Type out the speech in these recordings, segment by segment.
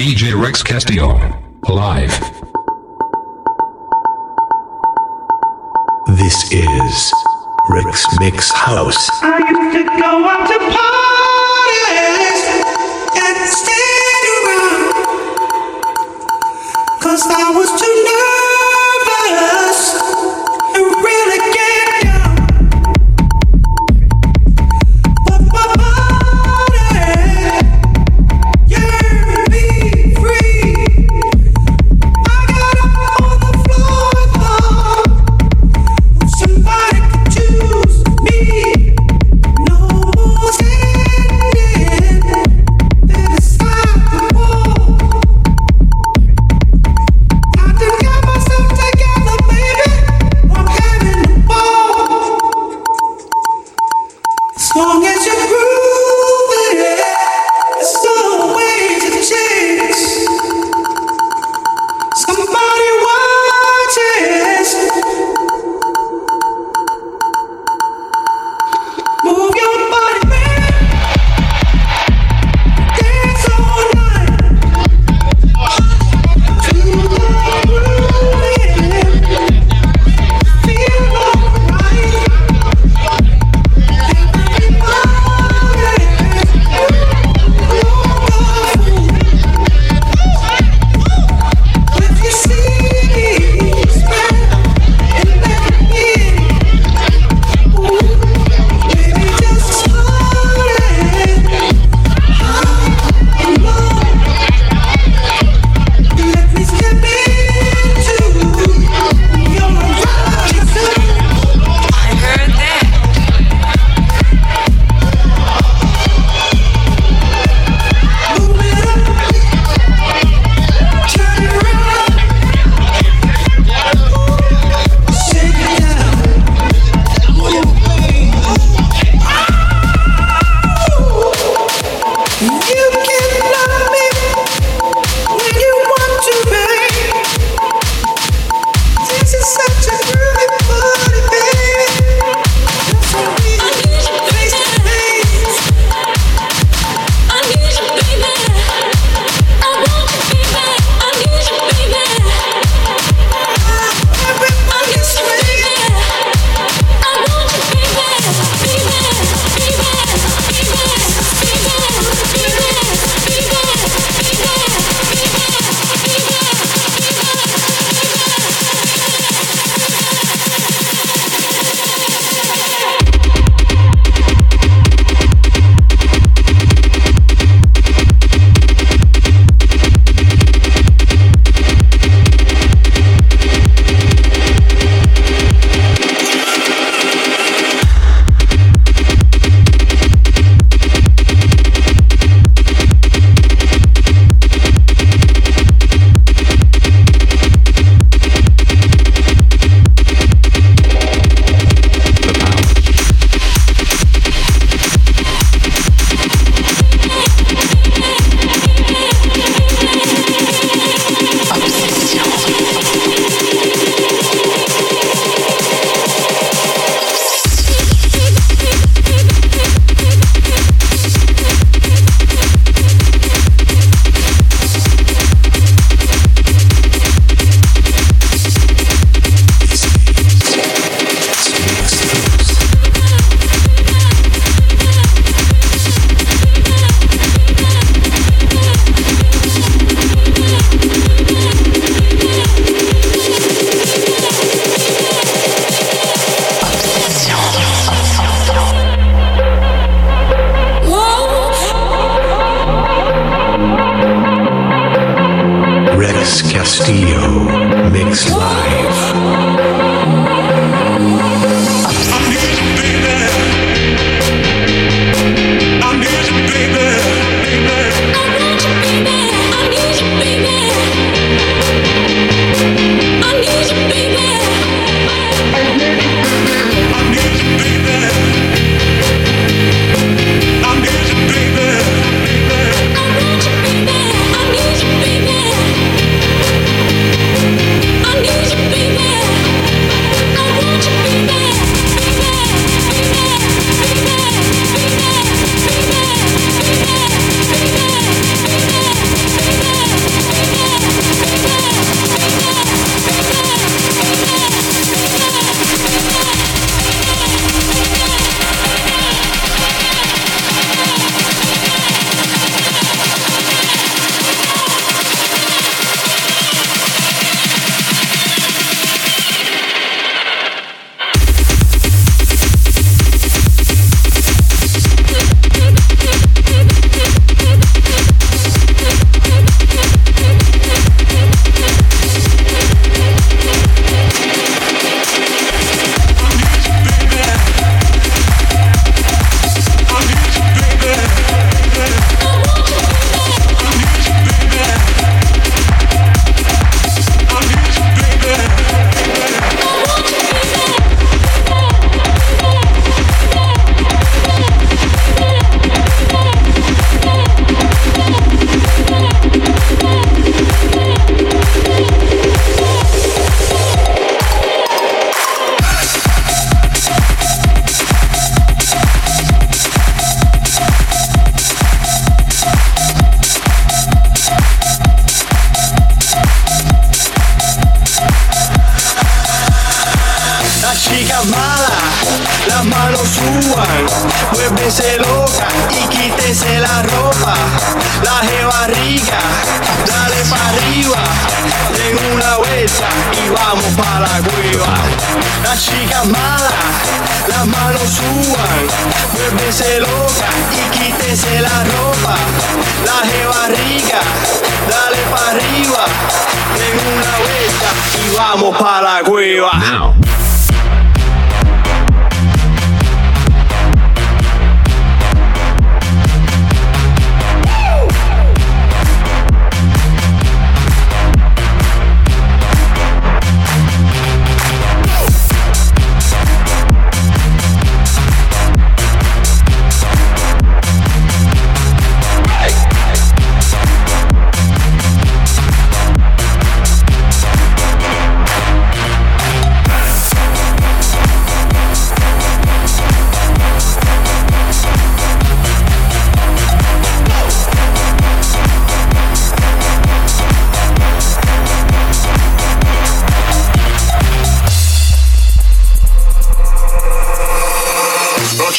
DJ Rex Castillo. Live. This is Rex Mix House. I used to go out to parties and around. Cause I was too nervous.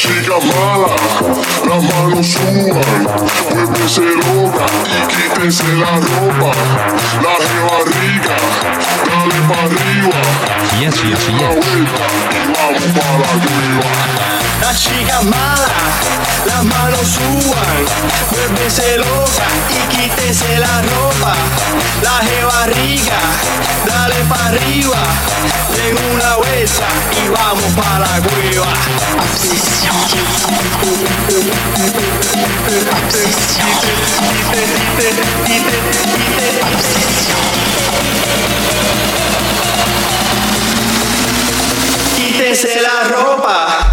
Chica mala, las manos suban, vuélvese loca y quítese la ropa. La jeva rica, dale pa' arriba, Yes, yes, la yes. vuelta y vamos para la cueva. Las chicas malas, las manos suban, vuélvese loca y quítese la ropa. La jeva rica, dale para arriba, den una vuelta y vamos para la cueva. Quítese la ropa.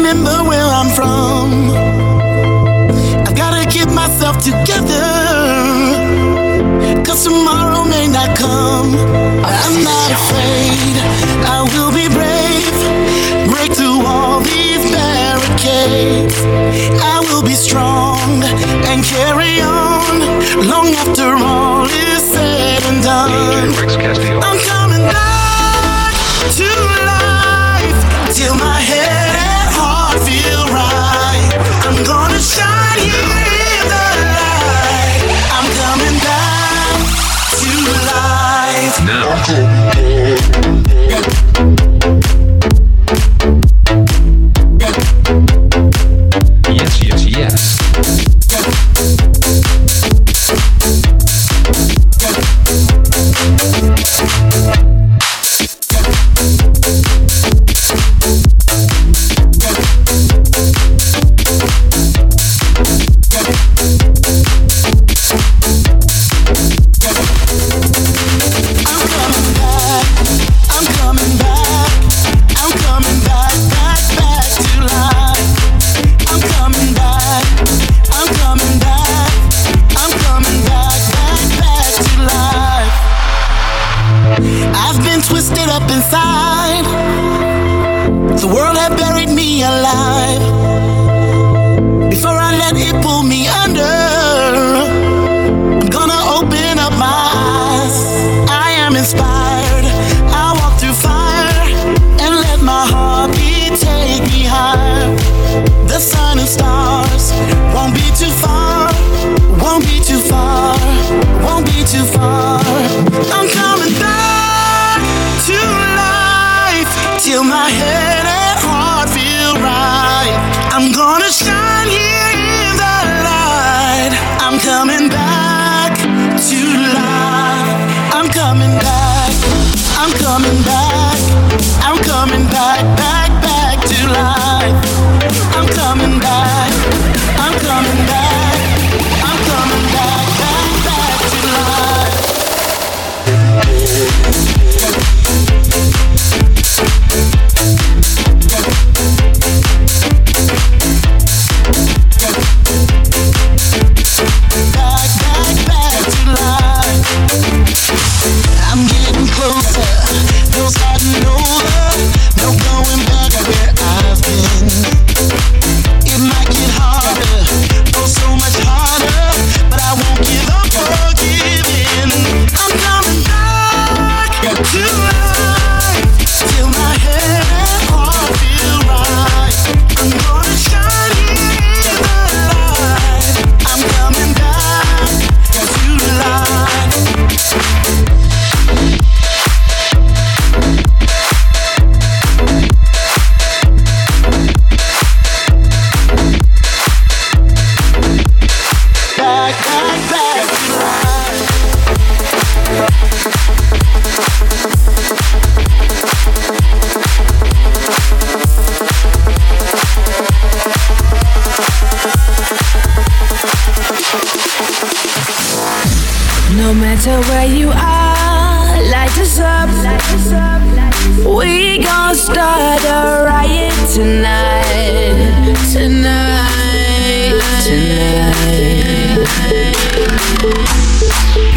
Remember where I'm from. I've gotta get myself together. Cause tomorrow may not come. I'm not afraid. I will be brave. Break through all these barricades. I will be strong and carry on long after all is said and done. I'm coming back to life till my head Now.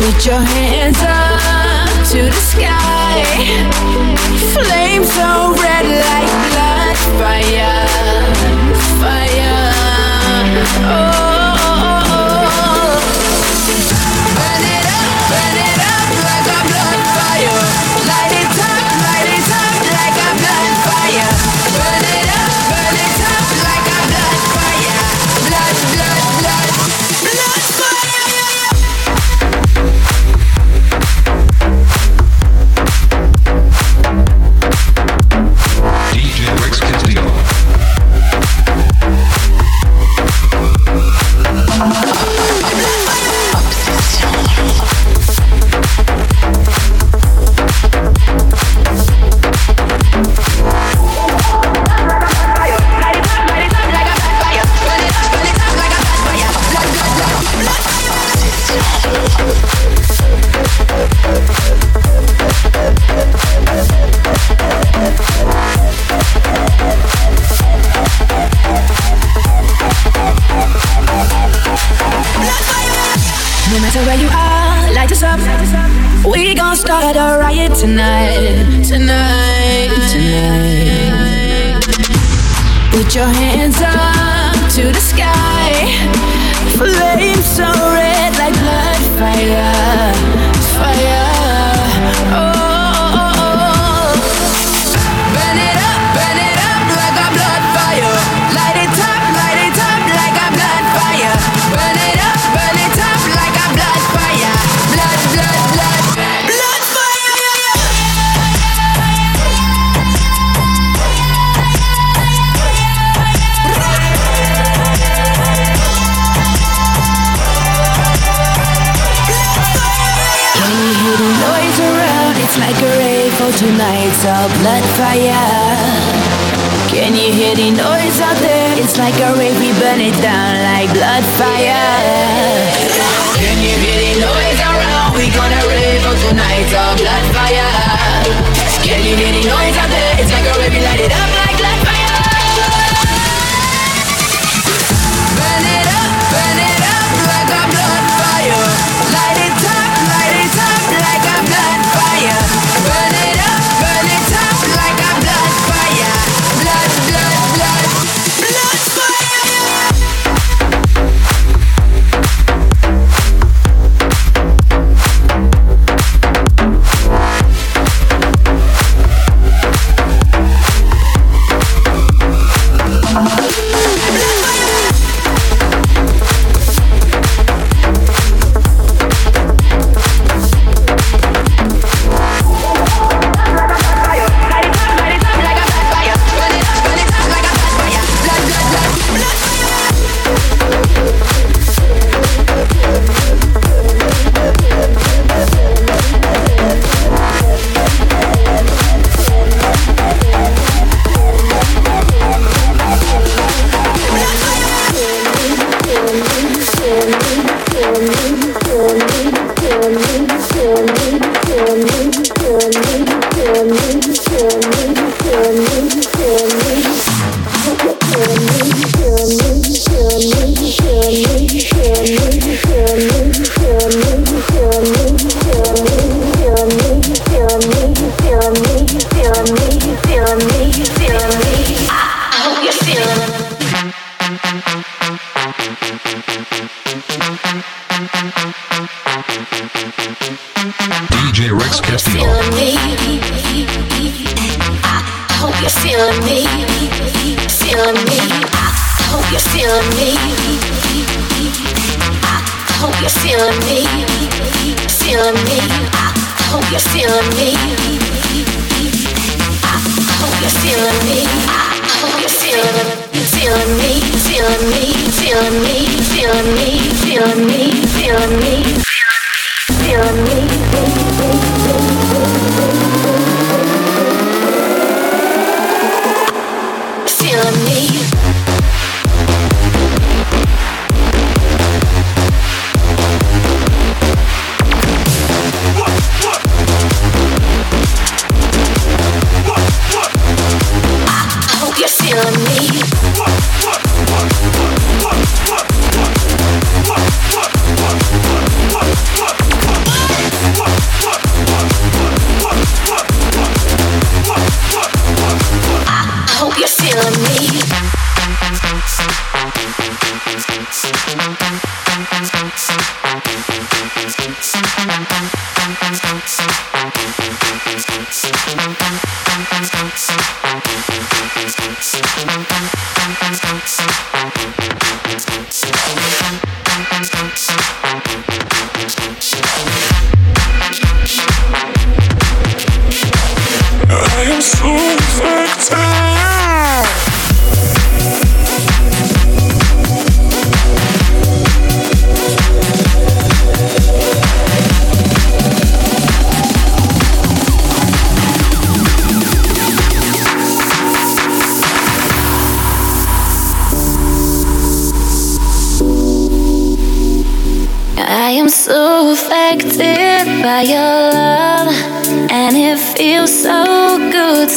Put your hands up to the sky. Flames so red like blood fire. lights up, let fire. Can you hear the noise out there? It's like a rave, we burn it down like blood fire. Can you hear the noise around? We gonna rave all tonight's our blood fire. Can you hear the noise out there? It's like a rave, we light it up. Can you feel falling. By your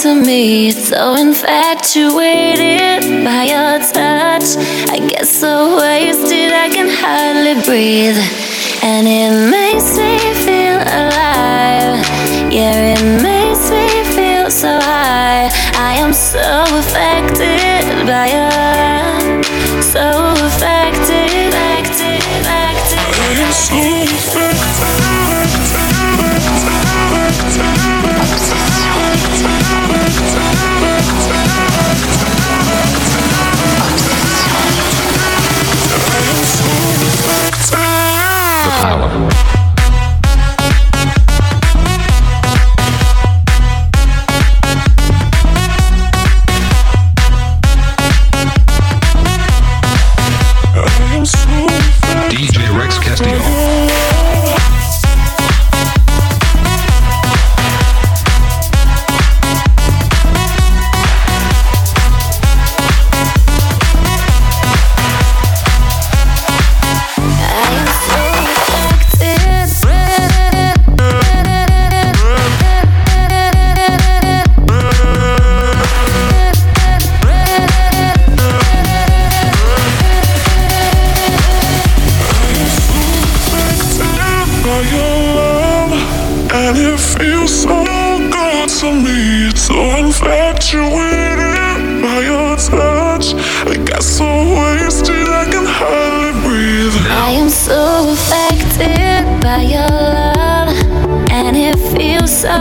to me. So infatuated by your touch, I get so wasted I can hardly breathe, and it makes me feel alive. Yeah, it makes me feel so high. I am so affected by your your love, and it feels so good to me. So infatuated by your touch, I got so wasted I can hardly breathe. I am so affected by your love, and it feels so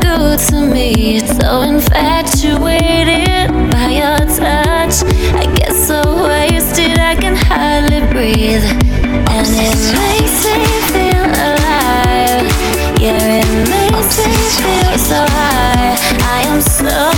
good to me. So infatuated by your touch, I get so wasted I can hardly breathe, and it makes so high. I am so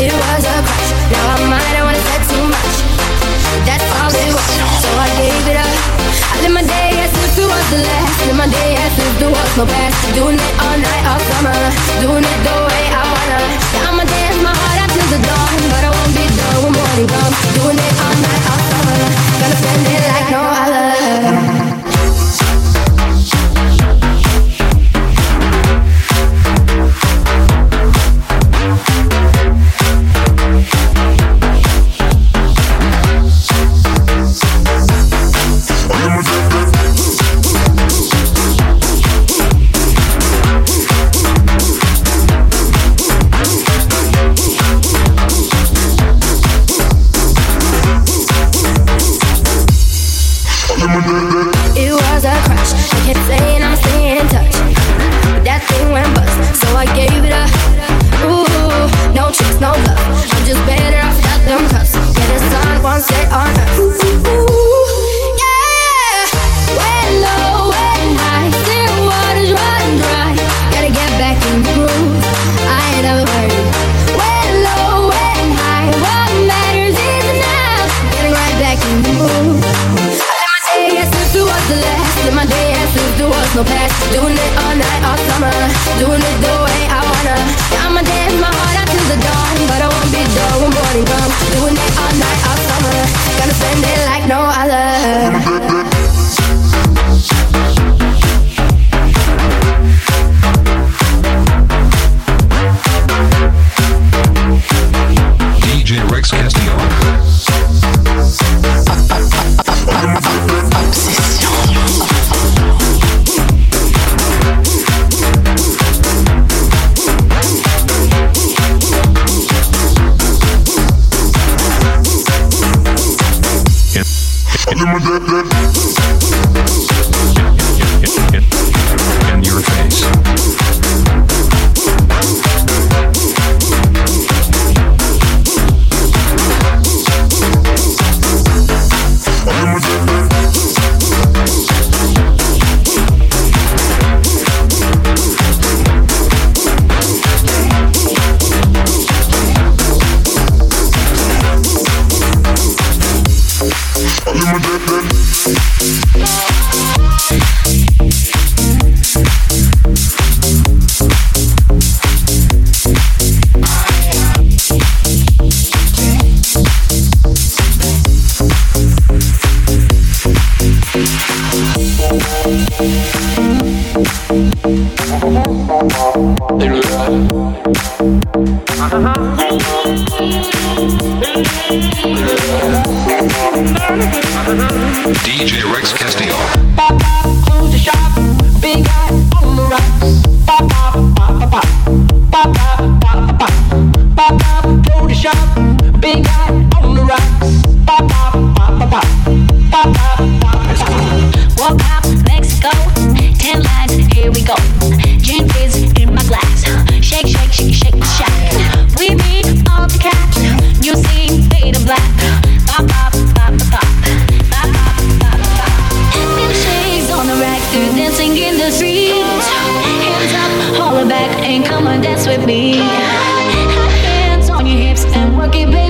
it was a crush. Now I might. mad, I wanna say too much. That's all it was, so I gave it up. I live my day as if it was the last. Live my day as if there was no past. Doing it all night, all summer. Doing it the way I wanna. Now I'ma dance my heart out till the dawn, but I won't be done when morning comes. Doing it all night, all summer. Gonna spend it like no other. Rex Castillo. and come and dance with me. Hands on your hips and work it, baby.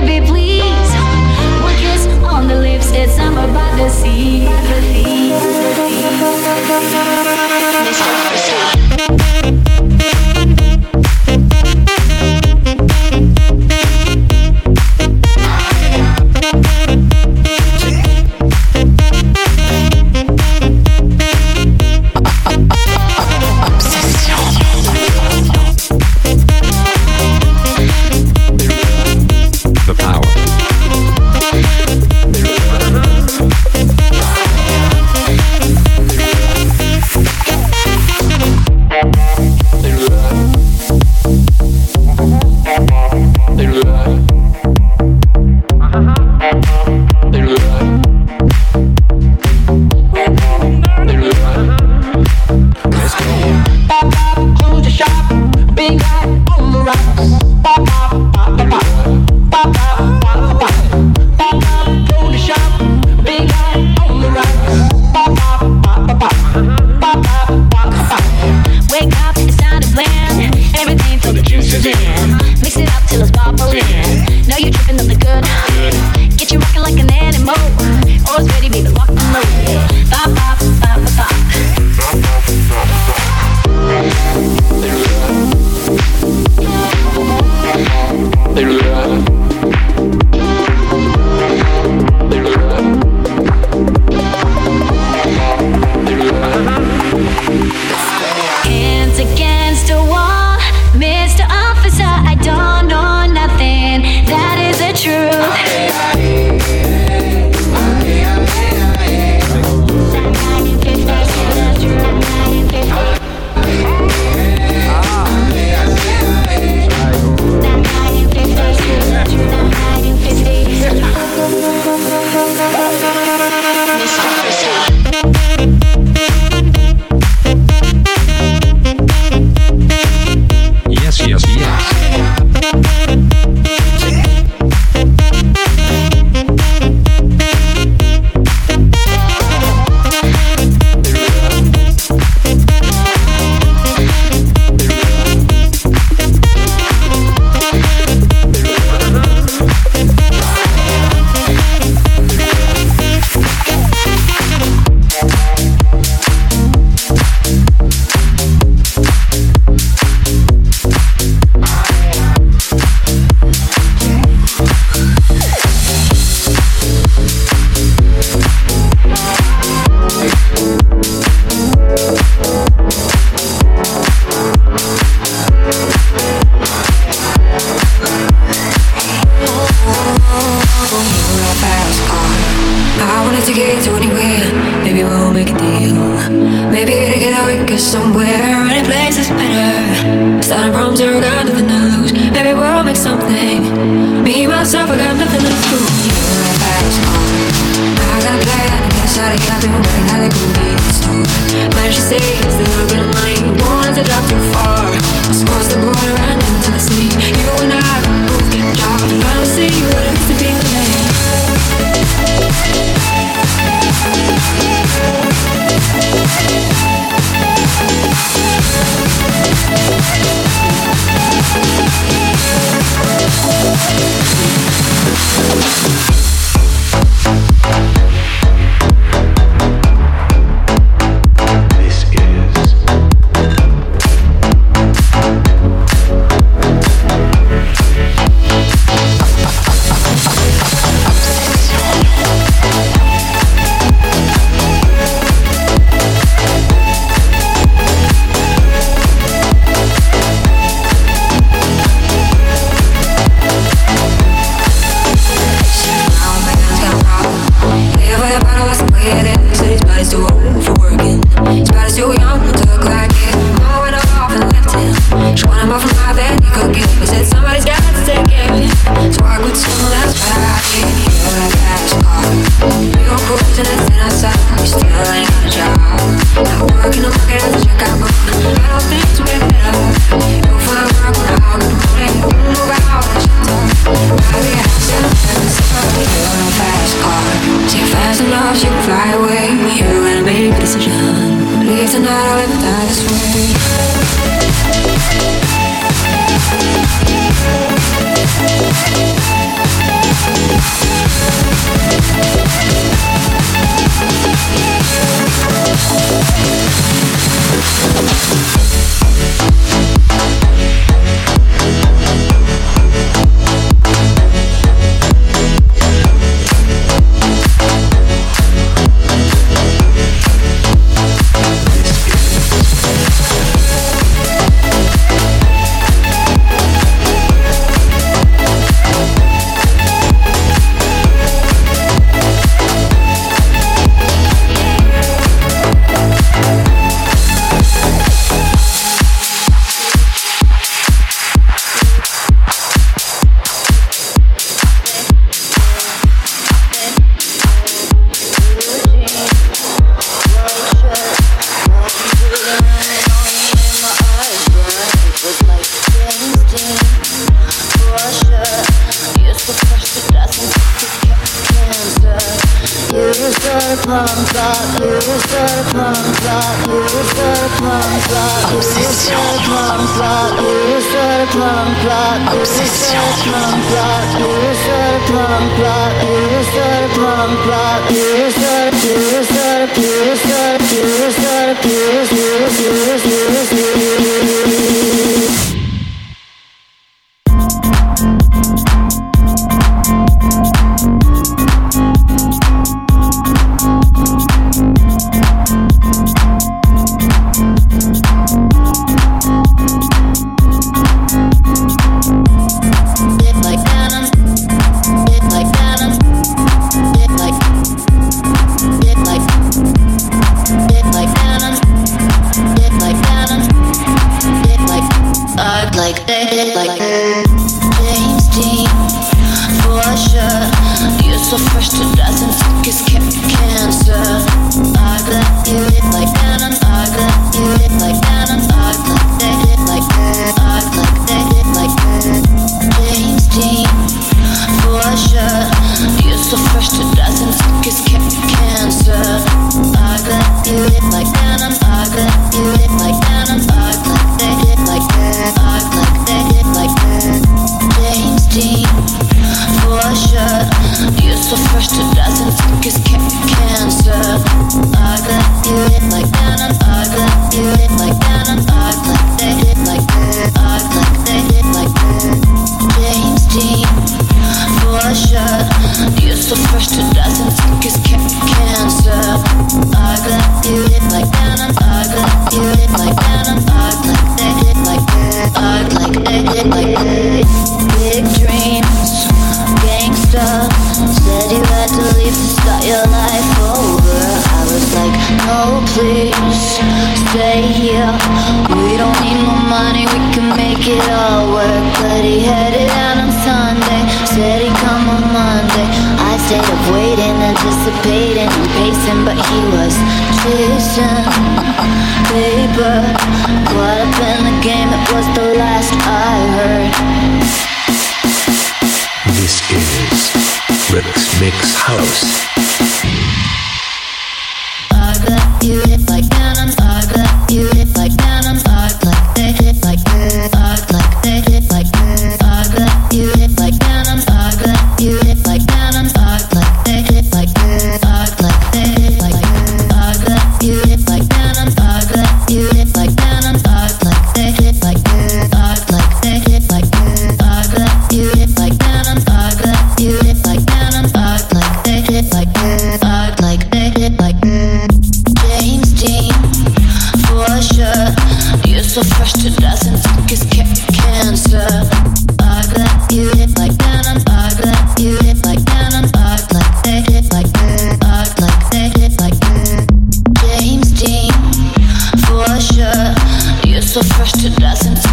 so fresh to death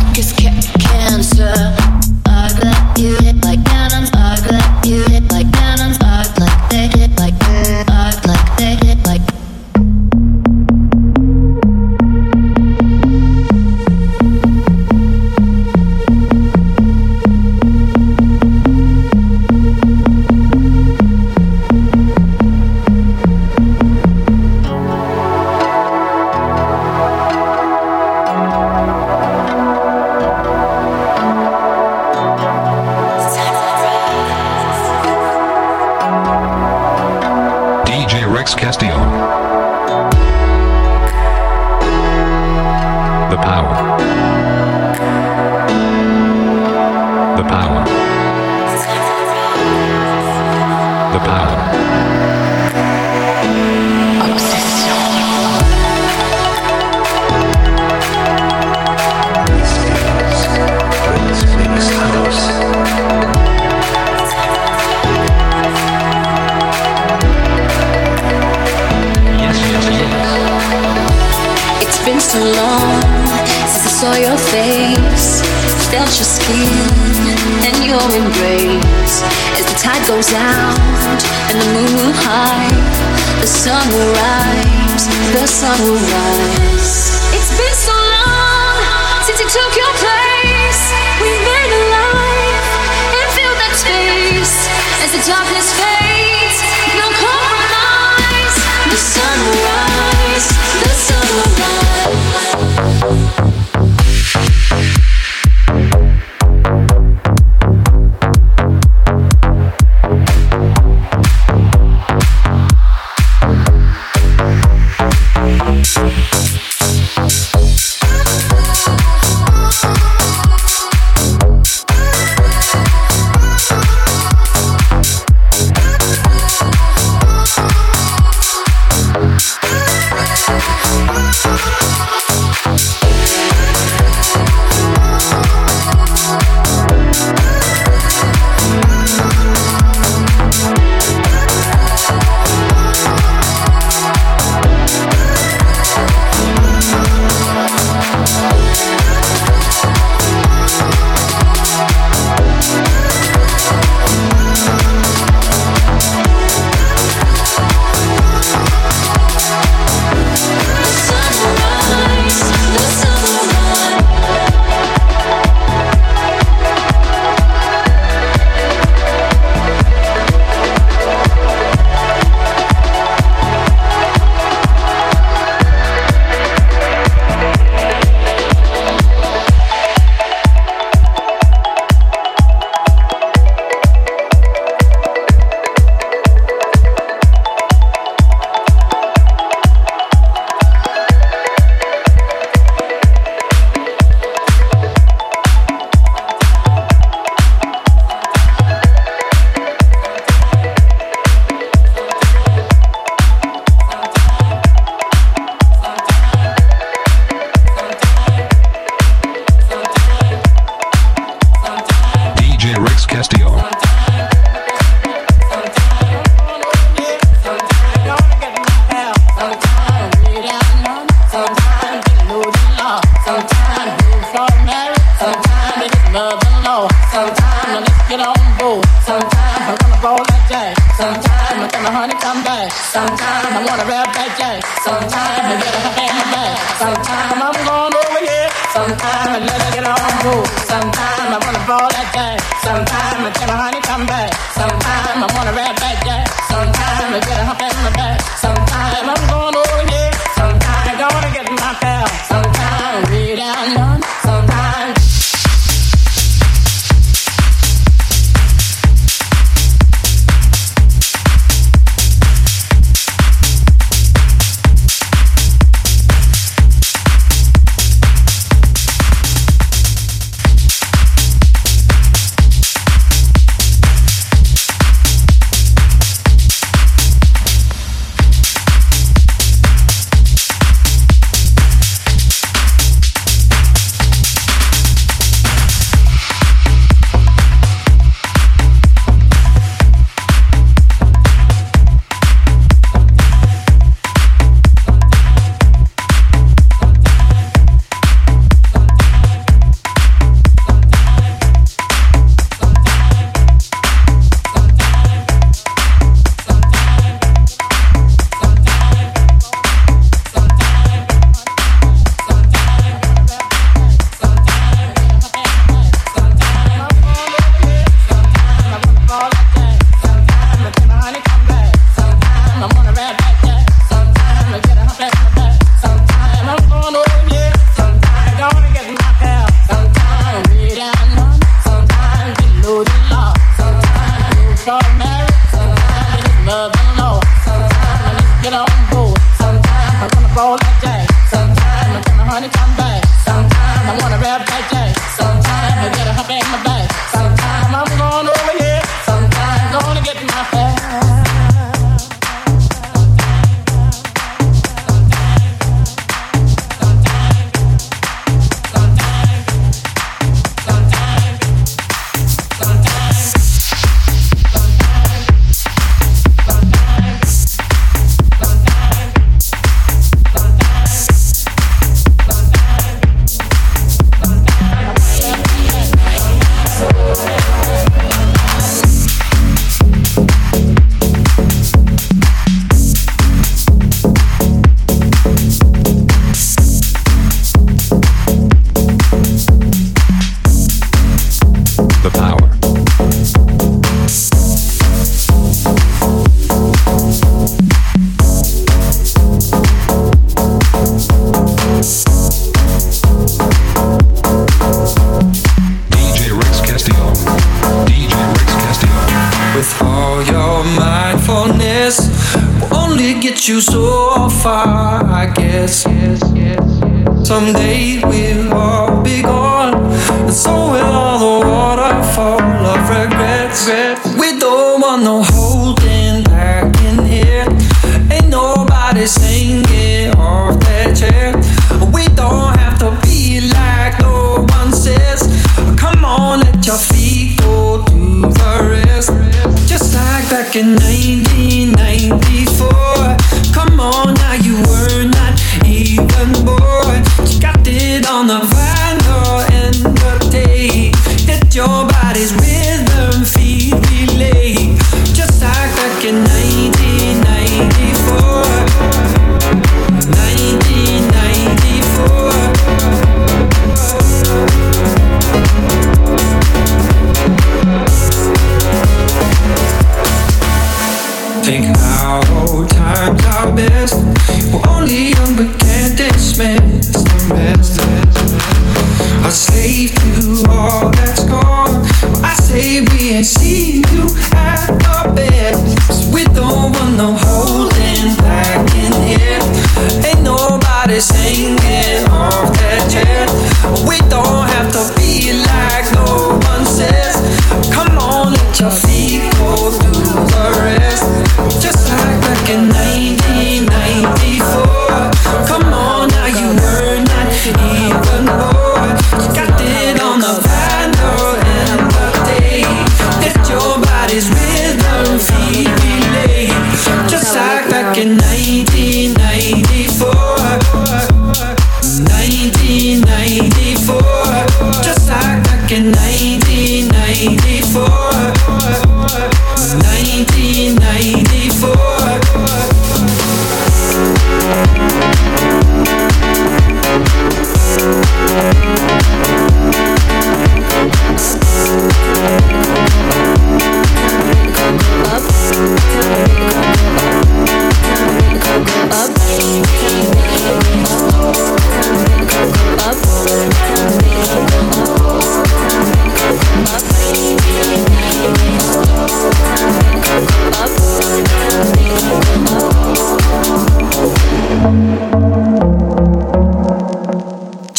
want a rap that jack. Sometime I gotta have that. Sometime I'm going over here. Sometimes I let her get on cool. Sometimes I wanna fall that jack. Sometimes I tell her honey come back. Sometimes I wanna rap that jack. Sometimes I get a hump in my back. Sometimes I'm going over here. all it.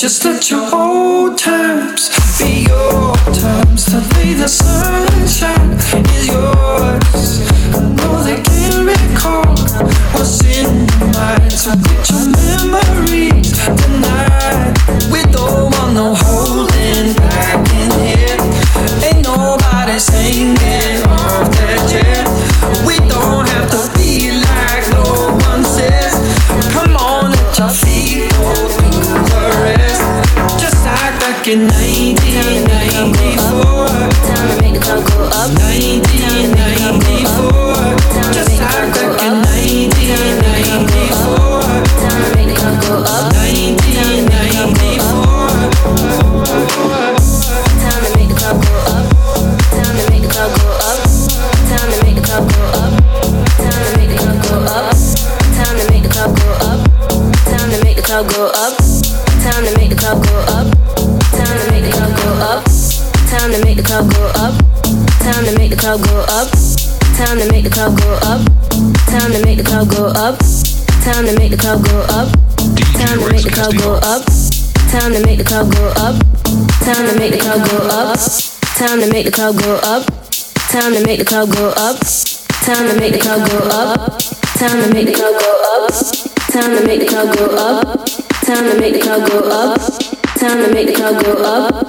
Just let your old times be your times. Today the sunshine is yours. I know they can't recall what's in mind. So get your memories tonight. We don't want no holding back in here. Ain't nobody singing off that chair. We don't have to be like no one says. Come on, let your in 1994. Time to make the club go up. 1994. Just like back in 1994. Time to make the club go up. 1994. Time to make the club go up. Time to make the club go up. Time to make the club go up. Time to make the club go up. Time to make the club go up. Time to make the club go up. Time to make the club go up. Time to make the club go up. Time to make the club go up. Time to make the club go up. Time to make the club go up. Time to make the club go up. Time to make the club go up. Time to make the club go up. Time to make the club go up. Time to make the club go up. Time to make the club go up. Time to make the club go up. Time to make the club go up. Time to make the club go up. Time to make the club go up. Time to make the club go up.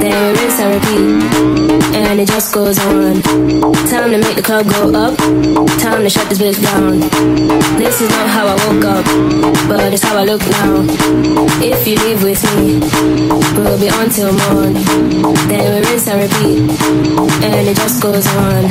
Then we rinse and repeat. And it just goes on. Time to make the club go up. Time to shut this bitch down. This is not how I woke up, but it's how I look now. If you leave with me, we'll be on till morn. Then we rinse and repeat. And it just goes on.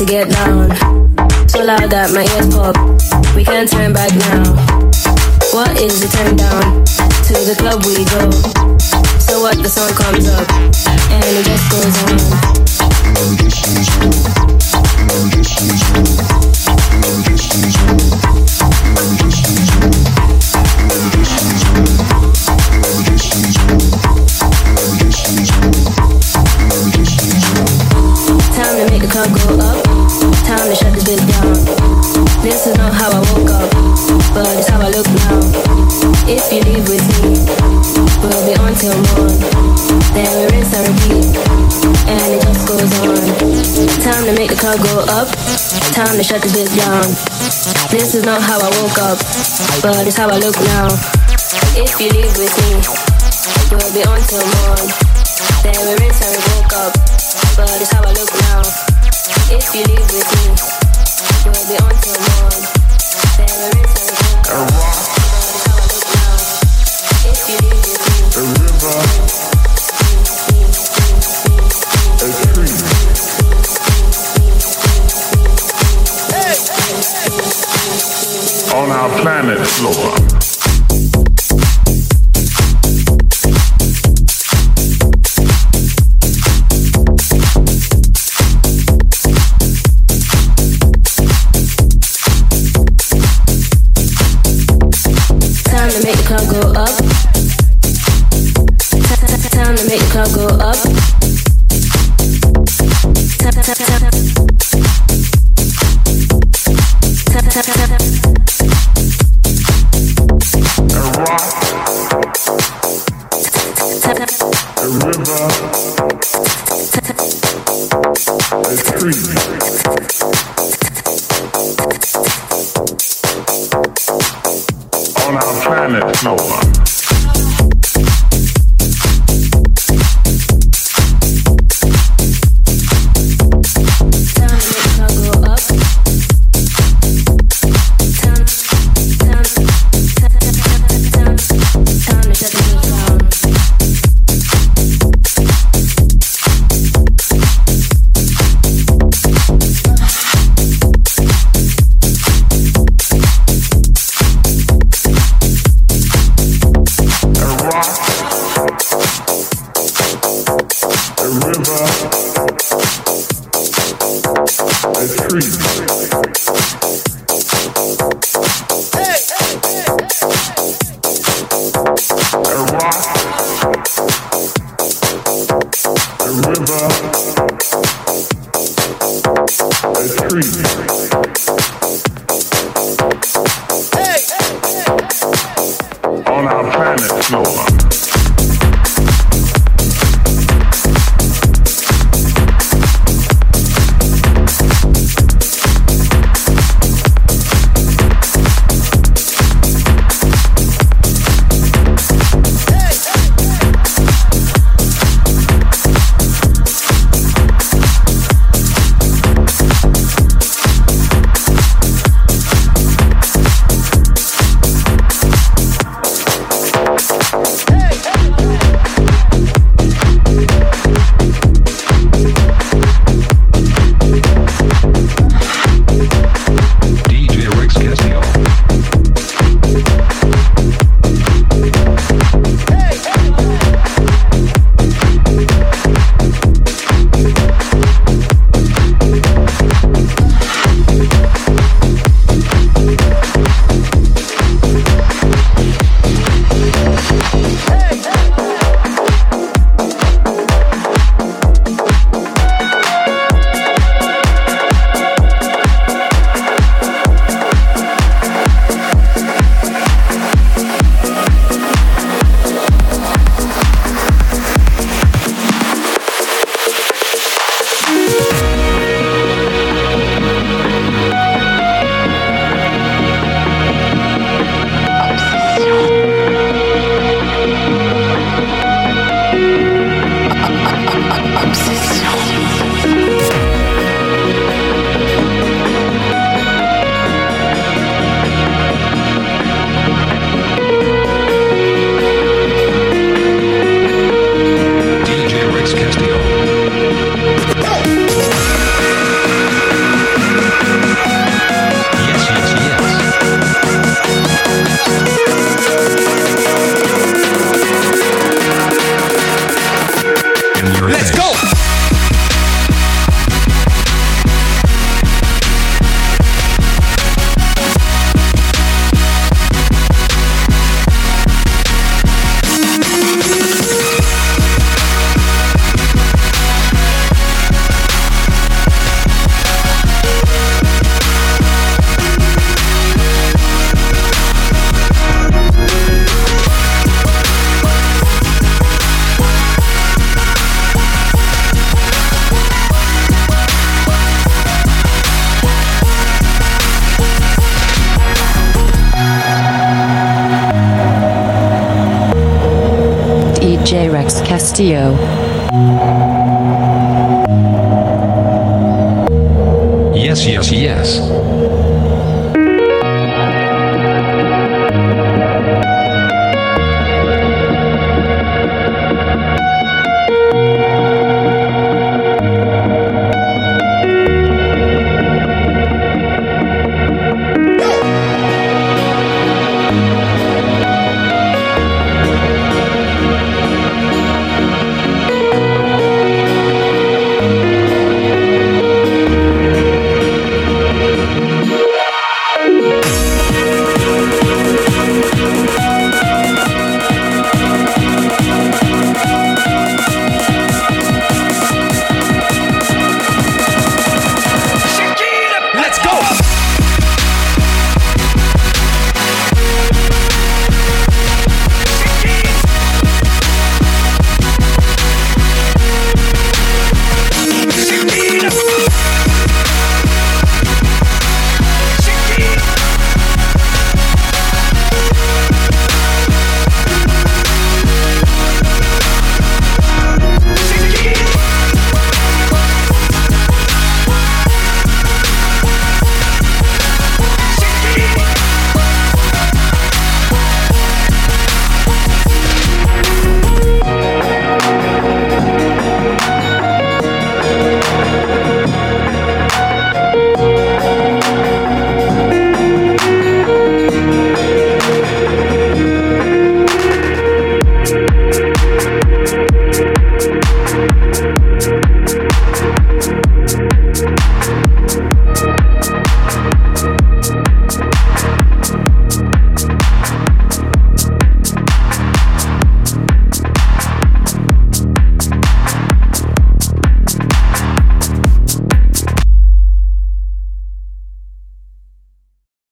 to get down. So loud that my ears pop. We can't turn back now. What is the turn down? To the club we go. So what the song comes up and it just goes on. Time shut this bitch down. This is not how I woke up, but it's how I look now. If you leave with me, we'll be on till morn. Then we rinse and we woke up, but it's how I look now. If you leave with me, we'll be on till morn.